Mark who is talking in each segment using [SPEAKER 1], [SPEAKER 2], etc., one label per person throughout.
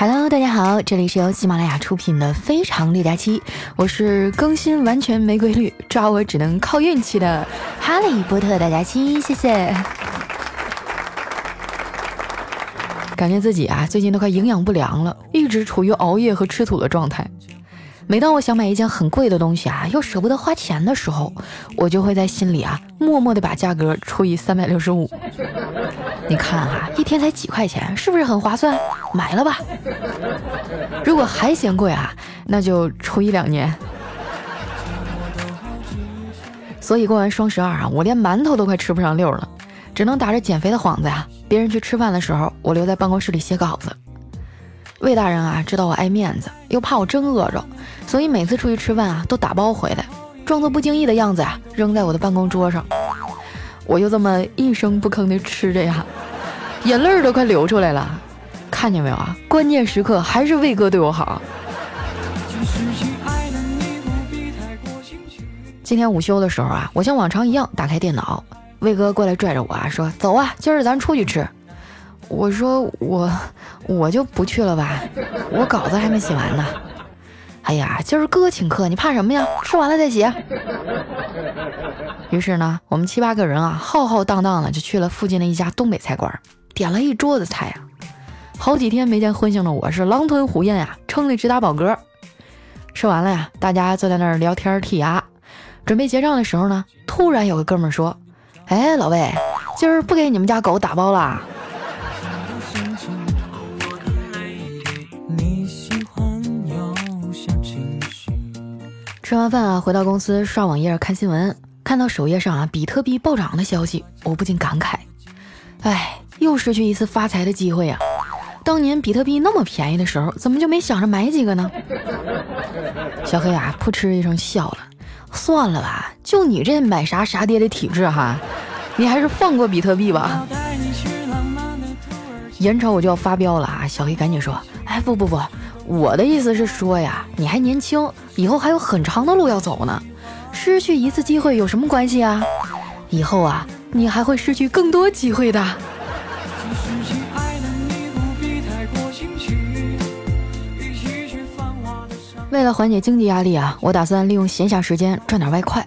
[SPEAKER 1] Hello，大家好，这里是由喜马拉雅出品的《非常六加七》，我是更新完全没规律，抓我只能靠运气的哈利波特大家期，谢谢。感觉自己啊，最近都快营养不良了，一直处于熬夜和吃土的状态。每当我想买一件很贵的东西啊，又舍不得花钱的时候，我就会在心里啊，默默的把价格除以三百六十五。你看哈，一天才几块钱，是不是很划算？买了吧。如果还嫌贵啊，那就抽一两年。所以过完双十二啊，我连馒头都快吃不上溜了，只能打着减肥的幌子呀。别人去吃饭的时候，我留在办公室里写稿子。魏大人啊，知道我爱面子，又怕我真饿着，所以每次出去吃饭啊，都打包回来，装作不经意的样子呀，扔在我的办公桌上。我就这么一声不吭的吃着呀，眼泪都快流出来了。看见没有啊？关键时刻还是魏哥对我好。今天午休的时候啊，我像往常一样打开电脑，魏哥过来拽着我啊，说：“走啊，今儿咱出去吃。”我说我我就不去了吧，我稿子还没写完呢。哎呀，今儿哥请客，你怕什么呀？吃完了再写。于是呢，我们七八个人啊，浩浩荡荡的就去了附近的一家东北菜馆，点了一桌子菜啊。好几天没见荤腥的我是狼吞虎咽呀，撑得直打饱嗝。吃完了呀，大家坐在那儿聊天剔牙，准备结账的时候呢，突然有个哥们说：“哎，老魏，今儿不给你们家狗打包了。”吃完饭啊，回到公司刷网页看新闻，看到首页上啊比特币暴涨的消息，我不禁感慨：哎，又失去一次发财的机会啊！当年比特币那么便宜的时候，怎么就没想着买几个呢？小黑啊，扑哧一声笑了。算了吧，就你这买啥啥跌的体质哈，你还是放过比特币吧。眼瞅我就要发飙了啊！小黑赶紧说：哎，不不不。我的意思是说呀，你还年轻，以后还有很长的路要走呢。失去一次机会有什么关系啊？以后啊，你还会失去更多机会的。为了缓解经济压力啊，我打算利用闲暇时间赚点外快。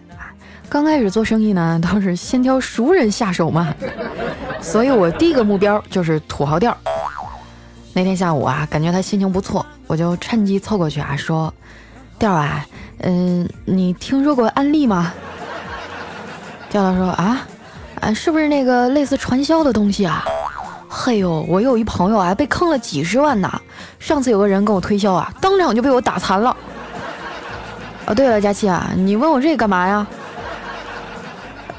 [SPEAKER 1] 刚开始做生意呢，都是先挑熟人下手嘛，所以我第一个目标就是土豪店。那天下午啊，感觉他心情不错。我就趁机凑过去啊，说：“调啊，嗯，你听说过安利吗？”调调说：“啊，啊，是不是那个类似传销的东西啊？”嘿呦，我有一朋友啊，被坑了几十万呢。上次有个人跟我推销啊，当场就被我打残了。哦，对了，佳琪啊，你问我这个干嘛呀？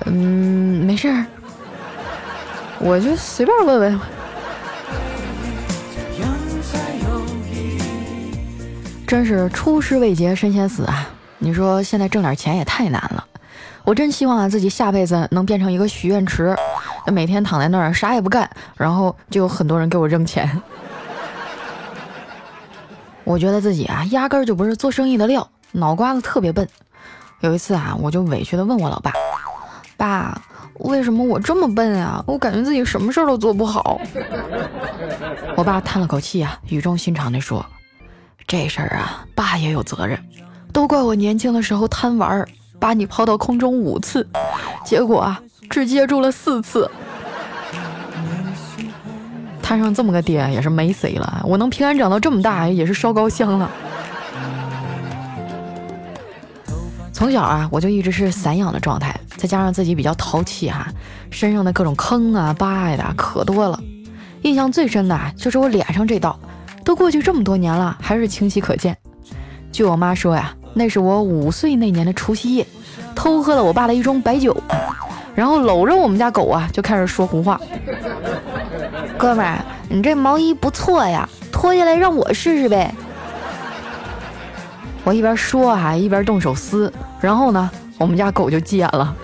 [SPEAKER 1] 嗯，没事儿，我就随便问问。真是出师未捷身先死啊！你说现在挣点钱也太难了。我真希望啊自己下辈子能变成一个许愿池，每天躺在那儿啥也不干，然后就有很多人给我扔钱。我觉得自己啊压根儿就不是做生意的料，脑瓜子特别笨。有一次啊，我就委屈的问我老爸：“爸，为什么我这么笨啊？我感觉自己什么事儿都做不好。”我爸叹了口气啊，语重心长的说。这事儿啊，爸也有责任，都怪我年轻的时候贪玩，把你抛到空中五次，结果啊，只接住了四次。摊上这么个爹也是没谁了，我能平安长到这么大也是烧高香了。从小啊，我就一直是散养的状态，再加上自己比较淘气哈，身上的各种坑啊疤呀可多了。印象最深的就是我脸上这道。都过去这么多年了，还是清晰可见。据我妈说呀，那是我五岁那年的除夕夜，偷喝了我爸的一盅白酒，然后搂着我们家狗啊，就开始说胡话。哥们儿，你这毛衣不错呀，脱下来让我试试呗。我一边说还一边动手撕，然后呢，我们家狗就急眼了。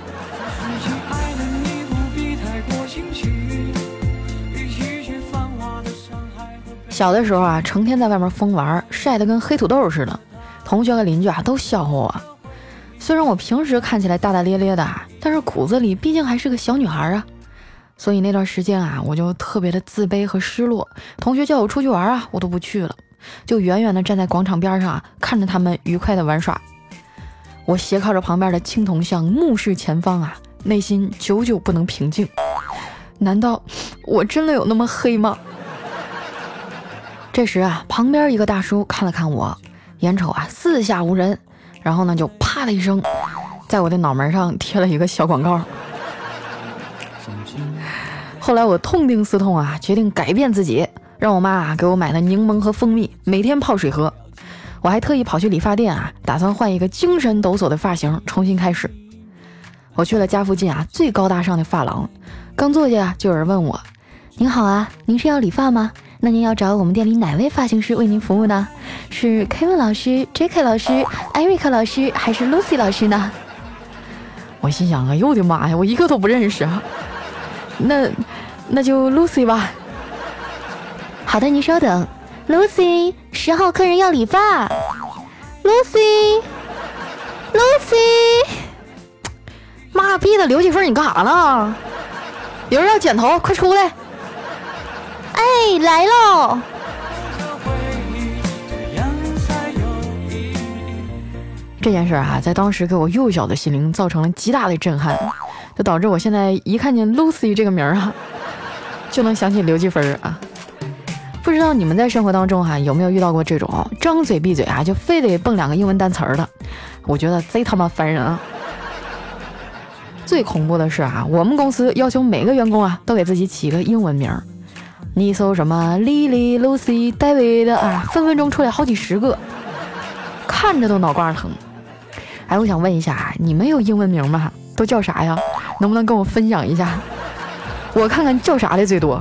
[SPEAKER 1] 小的时候啊，成天在外面疯玩，晒得跟黑土豆似的，同学和邻居啊都笑话我。虽然我平时看起来大大咧咧的，但是骨子里毕竟还是个小女孩啊。所以那段时间啊，我就特别的自卑和失落。同学叫我出去玩啊，我都不去了，就远远的站在广场边上啊，看着他们愉快的玩耍。我斜靠着旁边的青铜像，目视前方啊，内心久久不能平静。难道我真的有那么黑吗？这时啊，旁边一个大叔看了看我，眼瞅啊四下无人，然后呢就啪的一声，在我的脑门上贴了一个小广告。后来我痛定思痛啊，决定改变自己，让我妈啊给我买了柠檬和蜂蜜，每天泡水喝。我还特意跑去理发店啊，打算换一个精神抖擞的发型，重新开始。我去了家附近啊最高大上的发廊，刚坐下就有人问我：“您好啊，您是要理发吗？那您要找我们店里哪位发型师为您服务呢？是 Kevin 老师、J.K. 老师、Eric 老师还是 Lucy 老师呢？”我心想：“啊呦我的妈呀，我一个都不认识啊！”那那就 Lucy 吧。好的，您稍等。Lucy，十号客人要理发。Lucy，Lucy，妈逼的，刘继芬，你干啥呢？有人要剪头，快出来！哎，来喽！这件事啊，在当时给我幼小的心灵造成了极大的震撼，就导致我现在一看见 Lucy 这个名儿啊，就能想起刘继芬啊。不知道你们在生活当中哈有没有遇到过这种张嘴闭嘴啊就非得蹦两个英文单词儿的？我觉得贼他妈烦人啊！最恐怖的是啊，我们公司要求每个员工啊都给自己起一个英文名儿。你搜什么 Lily、Lucy、David 啊，分分钟出来好几十个，看着都脑瓜疼。哎，我想问一下，你们有英文名吗？都叫啥呀？能不能跟我分享一下？我看看叫啥的最多。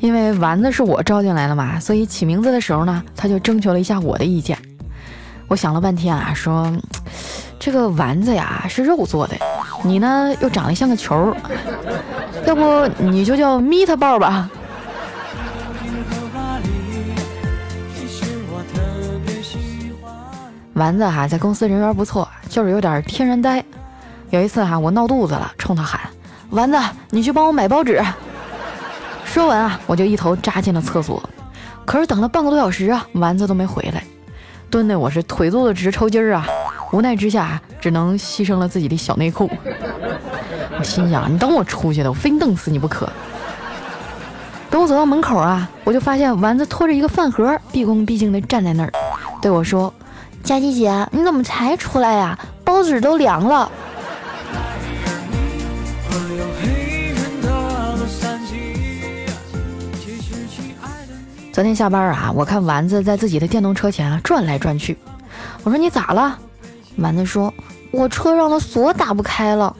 [SPEAKER 1] 因为丸子是我招进来的嘛，所以起名字的时候呢，他就征求了一下我的意见。我想了半天啊，说这个丸子呀是肉做的，你呢又长得像个球，要不你就叫 Meat 豹吧。丸子哈在公司人缘不错，就是有点天然呆。有一次哈我闹肚子了，冲他喊：“丸子，你去帮我买包纸。”说完啊，我就一头扎进了厕所。可是等了半个多小时啊，丸子都没回来，蹲的我是腿肚子直抽筋儿啊！无奈之下，只能牺牲了自己的小内裤。我心想，你等我出去的，我非弄死你不可。等我走到门口啊，我就发现丸子拖着一个饭盒，毕恭毕敬地站在那儿，对我说：“佳琪姐，你怎么才出来呀？包子都凉了。”昨天下班啊，我看丸子在自己的电动车前啊转来转去。我说你咋了？丸子说，我车上的锁打不开了。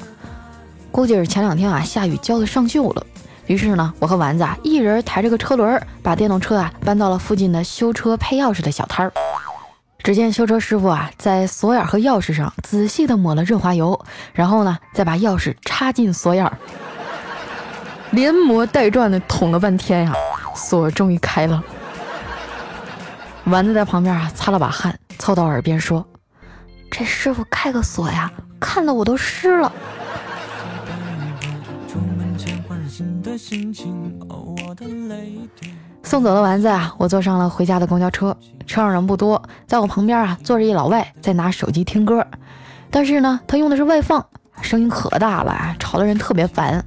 [SPEAKER 1] 估计是前两天啊下雨浇的上锈了。于是呢，我和丸子啊一人抬着个车轮，把电动车啊搬到了附近的修车配钥匙的小摊儿。只见修车师傅啊在锁眼和钥匙上仔细的抹了润滑油，然后呢再把钥匙插进锁眼，连磨带转的捅了半天呀。锁终于开了，丸子在旁边啊擦了把汗，凑到耳边说：“这师傅开个锁呀，看得我都湿了。”送走了丸子啊，我坐上了回家的公交车，车上人不多，在我旁边啊坐着一老外在拿手机听歌，但是呢他用的是外放，声音可大了，吵得人特别烦。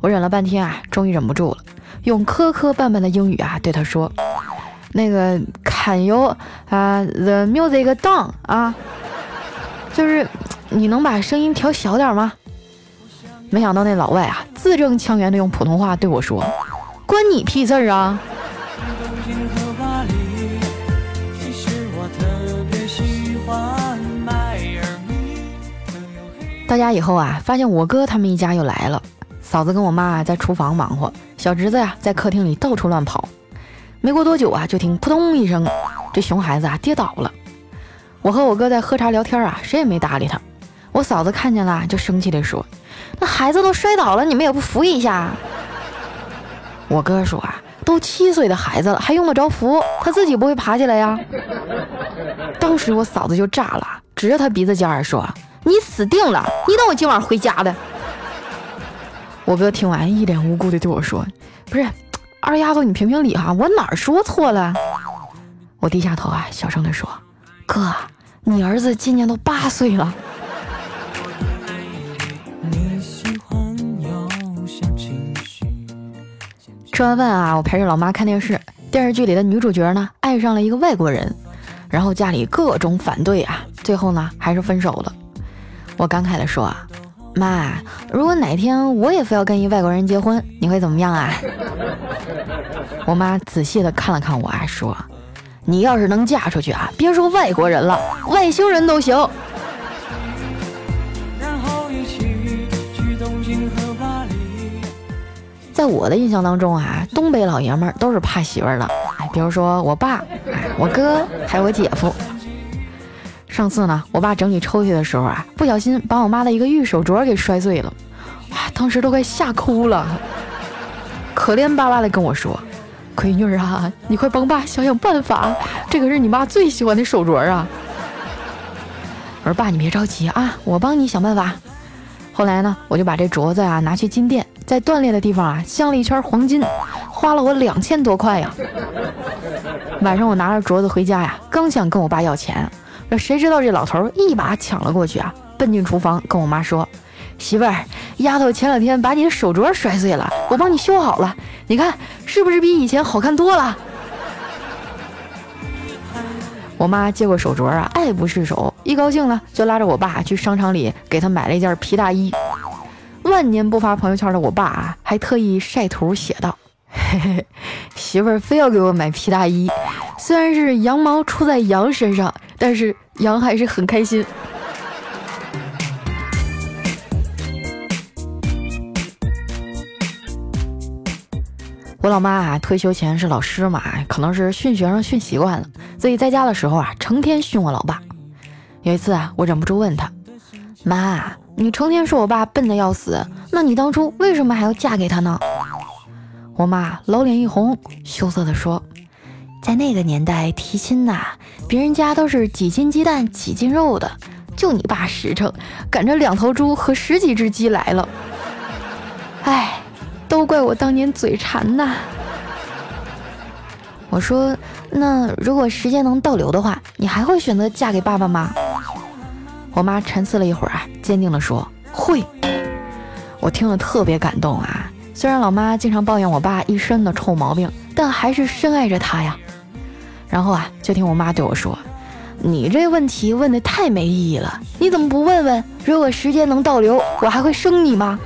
[SPEAKER 1] 我忍了半天啊，终于忍不住了。用磕磕绊绊的英语啊对他说：“那个 Can you 啊 the music down 啊，就是你能把声音调小点吗？”没想到那老外啊字正腔圆的用普通话对我说：“关你屁事儿啊！”到家以后啊，发现我哥他们一家又来了。嫂子跟我妈在厨房忙活，小侄子呀在客厅里到处乱跑。没过多久啊，就听扑通一声，这熊孩子啊跌倒了。我和我哥在喝茶聊天啊，谁也没搭理他。我嫂子看见了，就生气地说：“那孩子都摔倒了，你们也不扶一下？”我哥说啊：“都七岁的孩子了，还用得着扶？他自己不会爬起来呀？”当时我嫂子就炸了，指着他鼻子尖儿说：“你死定了！你等我今晚回家的。”我哥听完一脸无辜的对我说：“不是，二丫头，你评评理哈，我哪儿说错了？”我低下头啊，小声的说：“哥，你儿子今年都八岁了。”吃完饭啊，我陪着老妈看电视。电视剧里的女主角呢，爱上了一个外国人，然后家里各种反对啊，最后呢，还是分手了。我感慨地说：“啊，妈，如果哪天我也非要跟一外国人结婚，你会怎么样啊？”我妈仔细地看了看我，啊，说：“你要是能嫁出去啊，别说外国人了，外星人都行。”在我的印象当中啊，东北老爷们儿都是怕媳妇儿的。比如说我爸、我哥还有我姐夫。上次呢，我爸整理抽屉的时候啊，不小心把我妈的一个玉手镯给摔碎了，哇，当时都快吓哭了，可怜巴巴的跟我说：“闺女啊，你快帮爸想想办法，这可是你妈最喜欢的手镯啊。”我说：“爸，你别着急啊，我帮你想办法。”后来呢，我就把这镯子啊拿去金店。在断裂的地方啊，镶了一圈黄金，花了我两千多块呀。晚上我拿着镯子回家呀，刚想跟我爸要钱，谁知道这老头一把抢了过去啊，奔进厨房跟我妈说：“媳妇儿，丫头前两天把你的手镯摔碎了，我帮你修好了，你看是不是比以前好看多了？” 我妈接过手镯啊，爱不释手，一高兴呢，就拉着我爸去商场里给他买了一件皮大衣。万年不发朋友圈的我爸啊，还特意晒图写道：“嘿嘿，媳妇儿非要给我买皮大衣，虽然是羊毛出在羊身上，但是羊还是很开心。”我老妈啊，退休前是老师嘛，可能是训学生训习惯了，所以在家的时候啊，成天训我老爸。有一次啊，我忍不住问他：“妈。”你成天说我爸笨的要死，那你当初为什么还要嫁给他呢？我妈老脸一红，羞涩地说：“在那个年代提亲呐，别人家都是几斤鸡蛋几斤肉的，就你爸实诚，赶着两头猪和十几只鸡来了。哎，都怪我当年嘴馋呐。”我说：“那如果时间能倒流的话，你还会选择嫁给爸爸吗？”我妈沉思了一会儿啊，坚定地说：“会。”我听了特别感动啊。虽然老妈经常抱怨我爸一身的臭毛病，但还是深爱着他呀。然后啊，就听我妈对我说：“你这问题问的太没意义了，你怎么不问问，如果时间能倒流，我还会生你吗？”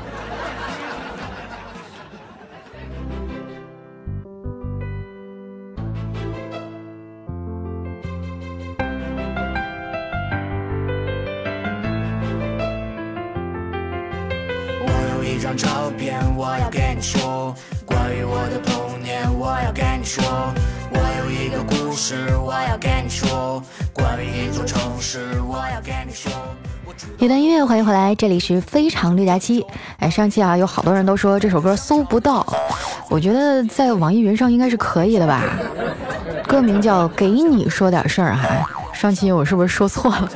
[SPEAKER 1] 一段音乐，欢迎回来，这里是非常六加七。哎，上期啊，有好多人都说这首歌搜不到，我觉得在网易云上应该是可以的吧。歌名叫《给你说点事儿》哈，上期我是不是说错了？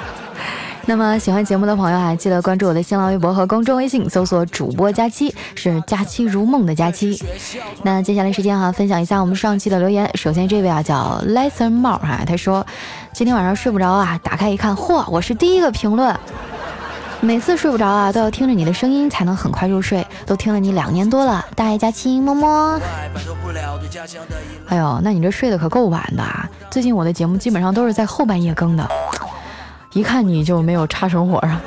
[SPEAKER 1] 那么喜欢节目的朋友啊，记得关注我的新浪微博和公众微信，搜索主播佳期，是佳期如梦的佳期。那接下来时间哈，分享一下我们上期的留言。首先这位啊叫 Lesson 帽哈，他说今天晚上睡不着啊，打开一看，嚯，我是第一个评论。每次睡不着啊，都要听着你的声音才能很快入睡，都听了你两年多了，大爱佳期，么么。哎呦，那你这睡得可够晚的啊，最近我的节目基本上都是在后半夜更的。一看你就没有差生活啊！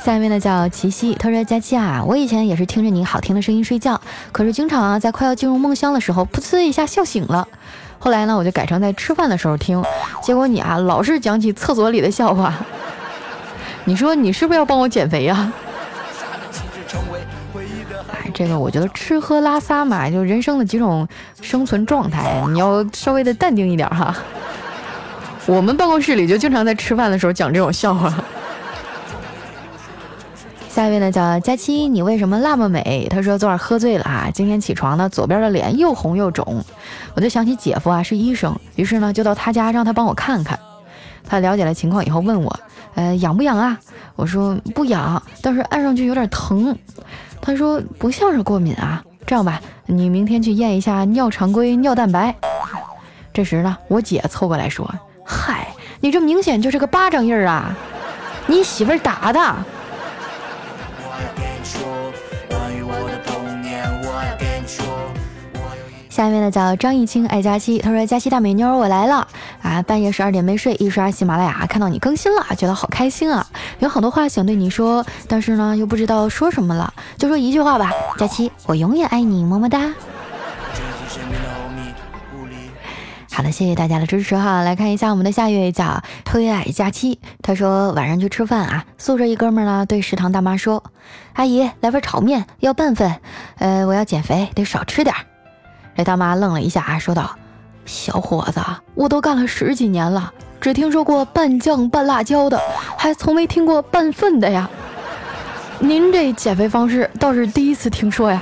[SPEAKER 1] 下一位呢叫齐溪，他说：“佳期啊，我以前也是听着你好听的声音睡觉，可是经常啊在快要进入梦乡的时候，噗呲一下笑醒了。后来呢，我就改成在吃饭的时候听，结果你啊老是讲起厕所里的笑话。你说你是不是要帮我减肥呀？”这个我觉得吃喝拉撒嘛，就人生的几种生存状态，你要稍微的淡定一点哈。我们办公室里就经常在吃饭的时候讲这种笑话。下一位呢叫佳期，你为什么那么美？他说昨晚喝醉了啊，今天起床呢，左边的脸又红又肿。我就想起姐夫啊是医生，于是呢就到他家让他帮我看看。他了解了情况以后问我，呃痒不痒啊？我说不痒，但是按上去有点疼。他说不像是过敏啊，这样吧，你明天去验一下尿常规、尿蛋白。这时呢，我姐凑过来说，嗨，你这明显就是个巴掌印儿啊，你媳妇打的。下面呢叫张艺清爱佳期，他说佳期大美妞我来了啊！半夜十二点没睡，一刷喜马拉雅看到你更新了，觉得好开心啊！有很多话想对你说，但是呢又不知道说什么了，就说一句话吧，佳期我永远爱你，么么哒。好了，谢谢大家的支持哈！来看一下我们的下一位叫推爱佳期，他说晚上去吃饭啊，宿舍一哥们呢对食堂大妈说：“阿姨来份炒面，要半份。呃，我要减肥，得少吃点。”这大妈愣了一下啊，说道：“小伙子，我都干了十几年了，只听说过半酱半辣椒的，还从没听过半粪的呀。您这减肥方式倒是第一次听说呀。”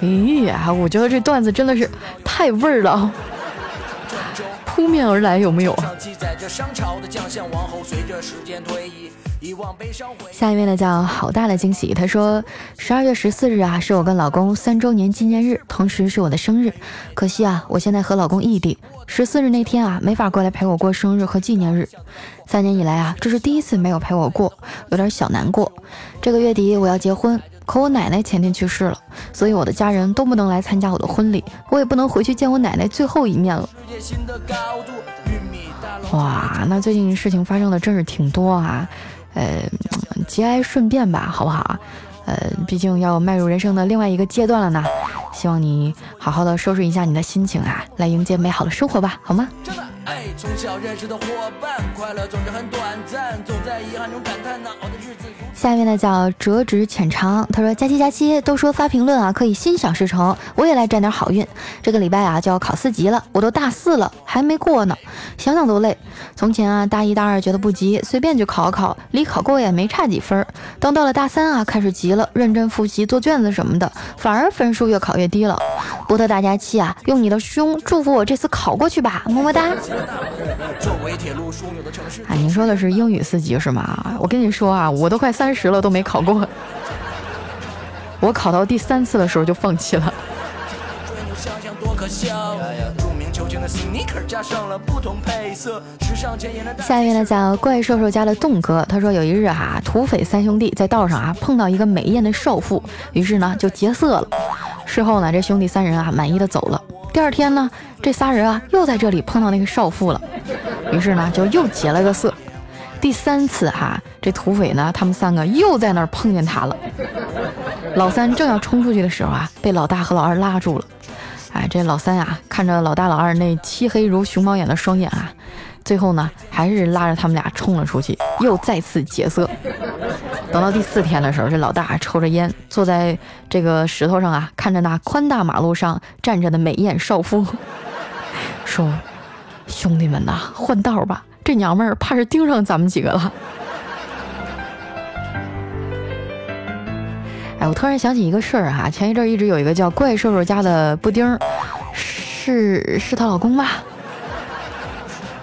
[SPEAKER 1] 咦呀，我觉得这段子真的是太味儿了，扑面而来，有没有？下一位呢叫好大的惊喜，他说十二月十四日啊是我跟老公三周年纪念日，同时是我的生日。可惜啊，我现在和老公异地，十四日那天啊没法过来陪我过生日和纪念日。三年以来啊，这是第一次没有陪我过，有点小难过。这个月底我要结婚，可我奶奶前天去世了，所以我的家人都不能来参加我的婚礼，我也不能回去见我奶奶最后一面了。哇，那最近事情发生的真是挺多啊。呃，节哀顺变吧，好不好？呃，毕竟要迈入人生的另外一个阶段了呢。希望你好好的收拾一下你的心情啊，来迎接美好的生活吧，好吗？从小认识的伙伴，快乐总是很短暂，总在遗憾中感叹难熬的日子。下面呢叫折纸浅尝，他说佳期佳期都说发评论啊可以心想事成，我也来沾点好运。这个礼拜啊就要考四级了，我都大四了还没过呢，想想都累。从前啊大一大二觉得不急，随便就考考，离考过也没差几分。等到了大三啊开始急了，认真复习做卷子什么的，反而分数越考越低了。波特大家期啊，用你的胸祝福我这次考过去吧，么么哒。啊，您说的是英语四级是吗？我跟你说啊，我都快三十了都没考过，我考到第三次的时候就放弃了。下一位呢叫怪兽兽家的栋哥，他说有一日啊，土匪三兄弟在道上啊碰到一个美艳的少妇，于是呢就劫色了。事后呢，这兄弟三人啊满意的走了。第二天呢，这仨人啊又在这里碰到那个少妇了，于是呢就又劫了个色。第三次哈，这土匪呢他们三个又在那儿碰见他了。老三正要冲出去的时候啊，被老大和老二拉住了。哎，这老三啊看着老大老二那漆黑如熊猫眼的双眼啊，最后呢还是拉着他们俩冲了出去，又再次劫色。等到第四天的时候，这老大抽着烟，坐在这个石头上啊，看着那宽大马路上站着的美艳少妇，说：“兄弟们呐，换道吧，这娘们儿怕是盯上咱们几个了。”哎，我突然想起一个事儿哈，前一阵一直有一个叫怪兽兽家的布丁，是是她老公吧？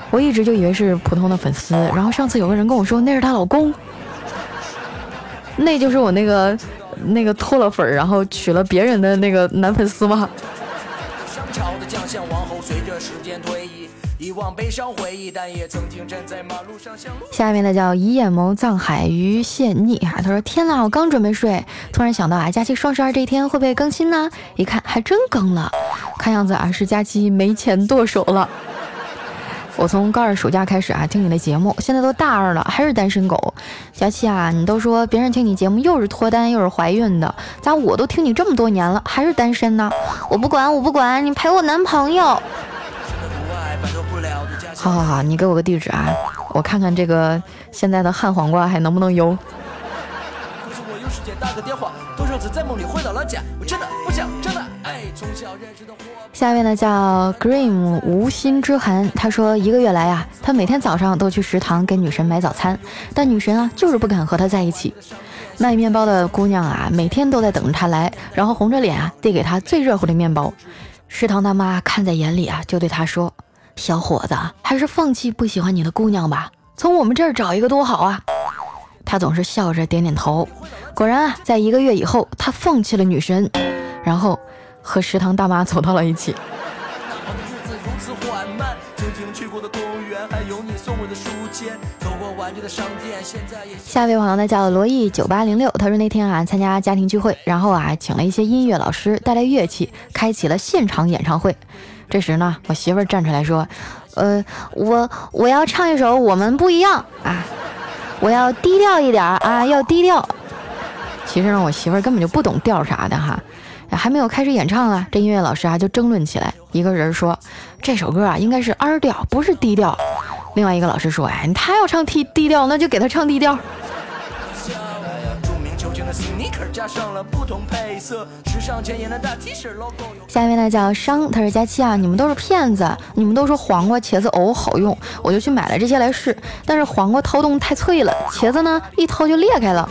[SPEAKER 1] 我一直就以为是普通的粉丝，然后上次有个人跟我说那是她老公。那就是我那个那个脱了粉儿，然后娶了别人的那个男粉丝吗？下面的叫一眼眸藏海鱼现腻哈，他说天哪，我刚准备睡，突然想到啊，佳期双十二这一天会不会更新呢？一看还真更了，看样子啊是佳期没钱剁手了。我从高二暑假开始啊听你的节目，现在都大二了还是单身狗。小七啊，你都说别人听你节目又是脱单又是怀孕的，咋我都听你这么多年了还是单身呢？我不管我不管，你陪我男朋友。好好好，你给我个地址啊，我看看这个现在的旱黄瓜还能不能邮。我又是接打个电话，多少次在梦里回到了家，我真的不想真的。下一位呢叫 Grim 无心之痕，他说一个月来啊，他每天早上都去食堂给女神买早餐，但女神啊就是不肯和他在一起。卖面包的姑娘啊，每天都在等着他来，然后红着脸啊递给他最热乎的面包。食堂大妈看在眼里啊，就对他说：“小伙子，还是放弃不喜欢你的姑娘吧，从我们这儿找一个多好啊。”他总是笑着点点头。果然啊，在一个月以后，他放弃了女神，然后和食堂大妈走到了一起。下一位朋友呢叫罗毅九八零六，他说那天啊参加家庭聚会，然后啊请了一些音乐老师带来乐器，开启了现场演唱会。这时呢，我媳妇儿站出来说：“呃，我我要唱一首《我们不一样》啊，我要低调一点啊，要低调。”其实呢，我媳妇儿根本就不懂调啥的哈，还没有开始演唱啊，这音乐老师啊就争论起来。一个人说这首歌啊应该是 R 调，不是 D 调。另外一个老师说：“哎，他要唱 T 低调，那就给他唱低调。”下一位呢叫商，他是佳期啊，你们都是骗子，你们都说黄瓜、茄子、藕好用，我就去买了这些来试。但是黄瓜掏洞太脆了，茄子呢一掏就裂开了，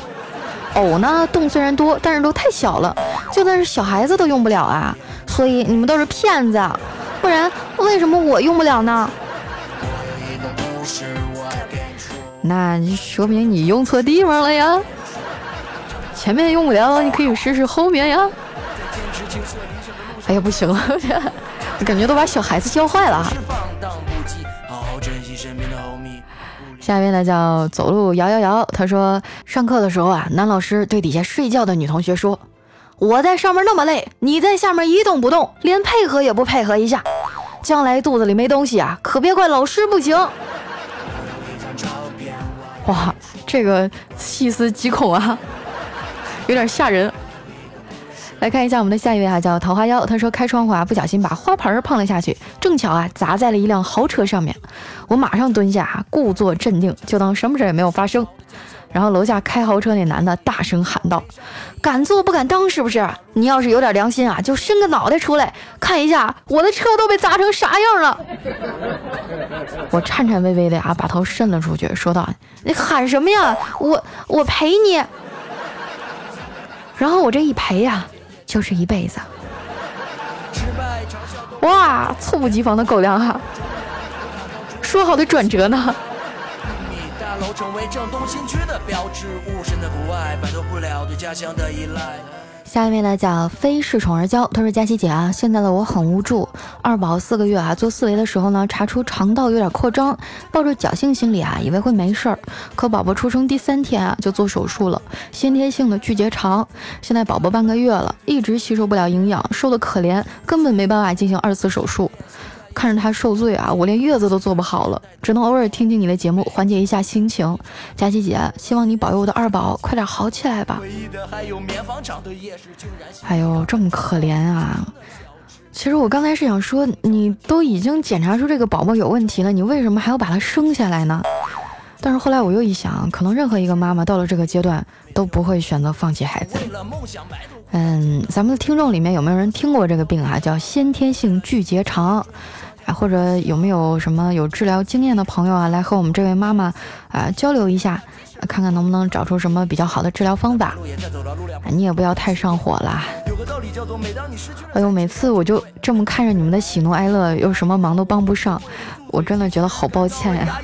[SPEAKER 1] 藕呢洞虽然多，但是都太小了，就算是小孩子都用不了啊。所以你们都是骗子，不然为什么我用不了呢？那说明你用错地方了呀，前面用不了，你可以试试后面呀。哎呀，不行了，感觉都把小孩子教坏了。下一位呢叫走路摇摇摇，他说上课的时候啊，男老师对底下睡觉的女同学说：“我在上面那么累，你在下面一动不动，连配合也不配合一下，将来肚子里没东西啊，可别怪老师不行。”哇，这个细思极恐啊，有点吓人。来看一下我们的下一位哈，叫桃花妖。他说开窗户啊，不小心把花盆碰了下去，正巧啊砸在了一辆豪车上面。我马上蹲下，故作镇定，就当什么事也没有发生。然后楼下开豪车那男的大声喊道：“敢做不敢当，是不是？你要是有点良心啊，就伸个脑袋出来看一下，我的车都被砸成啥样了。”我颤颤巍巍的啊，把头伸了出去，说道：“你喊什么呀？我我赔你。”然后我这一赔呀，就是一辈子。哇，猝不及防的狗粮哈！说好的转折呢？楼成为正东新区的标志物，身在国外，摆脱不了对家乡的依赖。下一位呢叫非恃宠而骄，他说佳琪姐啊，现在的我很无助，二宝四个月啊，做四维的时候呢，查出肠道有点扩张，抱着侥幸心理啊，以为会没事儿，可宝宝出生第三天啊，就做手术了，先天性的巨结肠，现在宝宝半个月了，一直吸收不了营养，瘦的可怜，根本没办法进行二次手术。看着他受罪啊，我连月子都做不好了，只能偶尔听听你的节目，缓解一下心情。佳琪姐，希望你保佑我的二宝快点好起来吧。哎呦，这么可怜啊！其实我刚才是想说，你都已经检查出这个宝宝有问题了，你为什么还要把他生下来呢？但是后来我又一想，可能任何一个妈妈到了这个阶段都不会选择放弃孩子。嗯，咱们的听众里面有没有人听过这个病啊？叫先天性巨结肠。啊，或者有没有什么有治疗经验的朋友啊，来和我们这位妈妈啊交流一下，看看能不能找出什么比较好的治疗方法。你也不要太上火啦。哎呦，每次我就这么看着你们的喜怒哀乐，又什么忙都帮不上，我真的觉得好抱歉呀。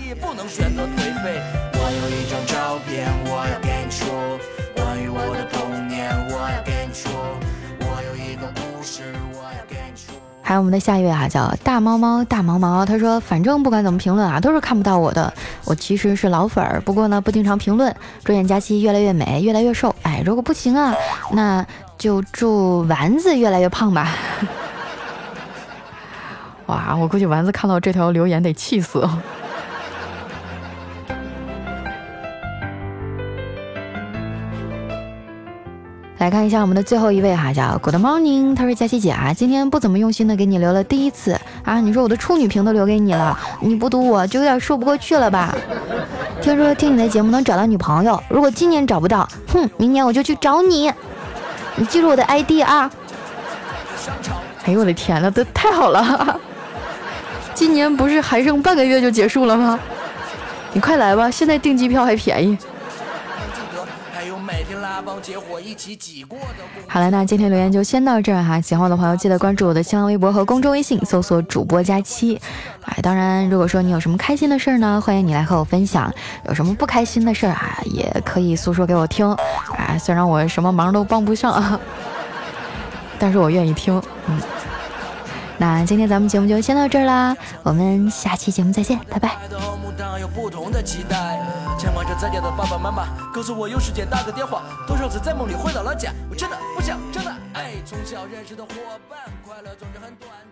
[SPEAKER 1] 还有我们的下一位啊，叫大猫猫大毛毛，他说：“反正不管怎么评论啊，都是看不到我的。我其实是老粉儿，不过呢不经常评论。祝愿佳期越来越美，越来越瘦。哎，如果不行啊，那就祝丸子越来越胖吧。”哇，我估计丸子看到这条留言得气死。来看一下我们的最后一位哈，叫 Good Morning，他说佳琪姐啊，今天不怎么用心的给你留了第一次啊，你说我的处女屏都留给你了，你不读我就有点说不过去了吧？听说听你的节目能找到女朋友，如果今年找不到，哼，明年我就去找你，你记住我的 ID 啊。哎呦我的天呐，这太好了！今年不是还剩半个月就结束了吗？你快来吧，现在订机票还便宜。拉帮结伙一起挤过的好了，那今天留言就先到这儿哈。喜欢我的朋友记得关注我的新浪微博和公众微信，搜索主播佳期。哎，当然，如果说你有什么开心的事儿呢，欢迎你来和我分享；有什么不开心的事儿啊，也可以诉说给我听。啊，虽然我什么忙都帮不上，但是我愿意听。嗯，那今天咱们节目就先到这儿啦，我们下期节目再见，拜拜。牵挂着在家的爸爸妈妈，告诉我有时间打个电话。多少次在梦里回到了家，我真的不想真的。哎，从小认识的伙伴，快乐总是很短暂。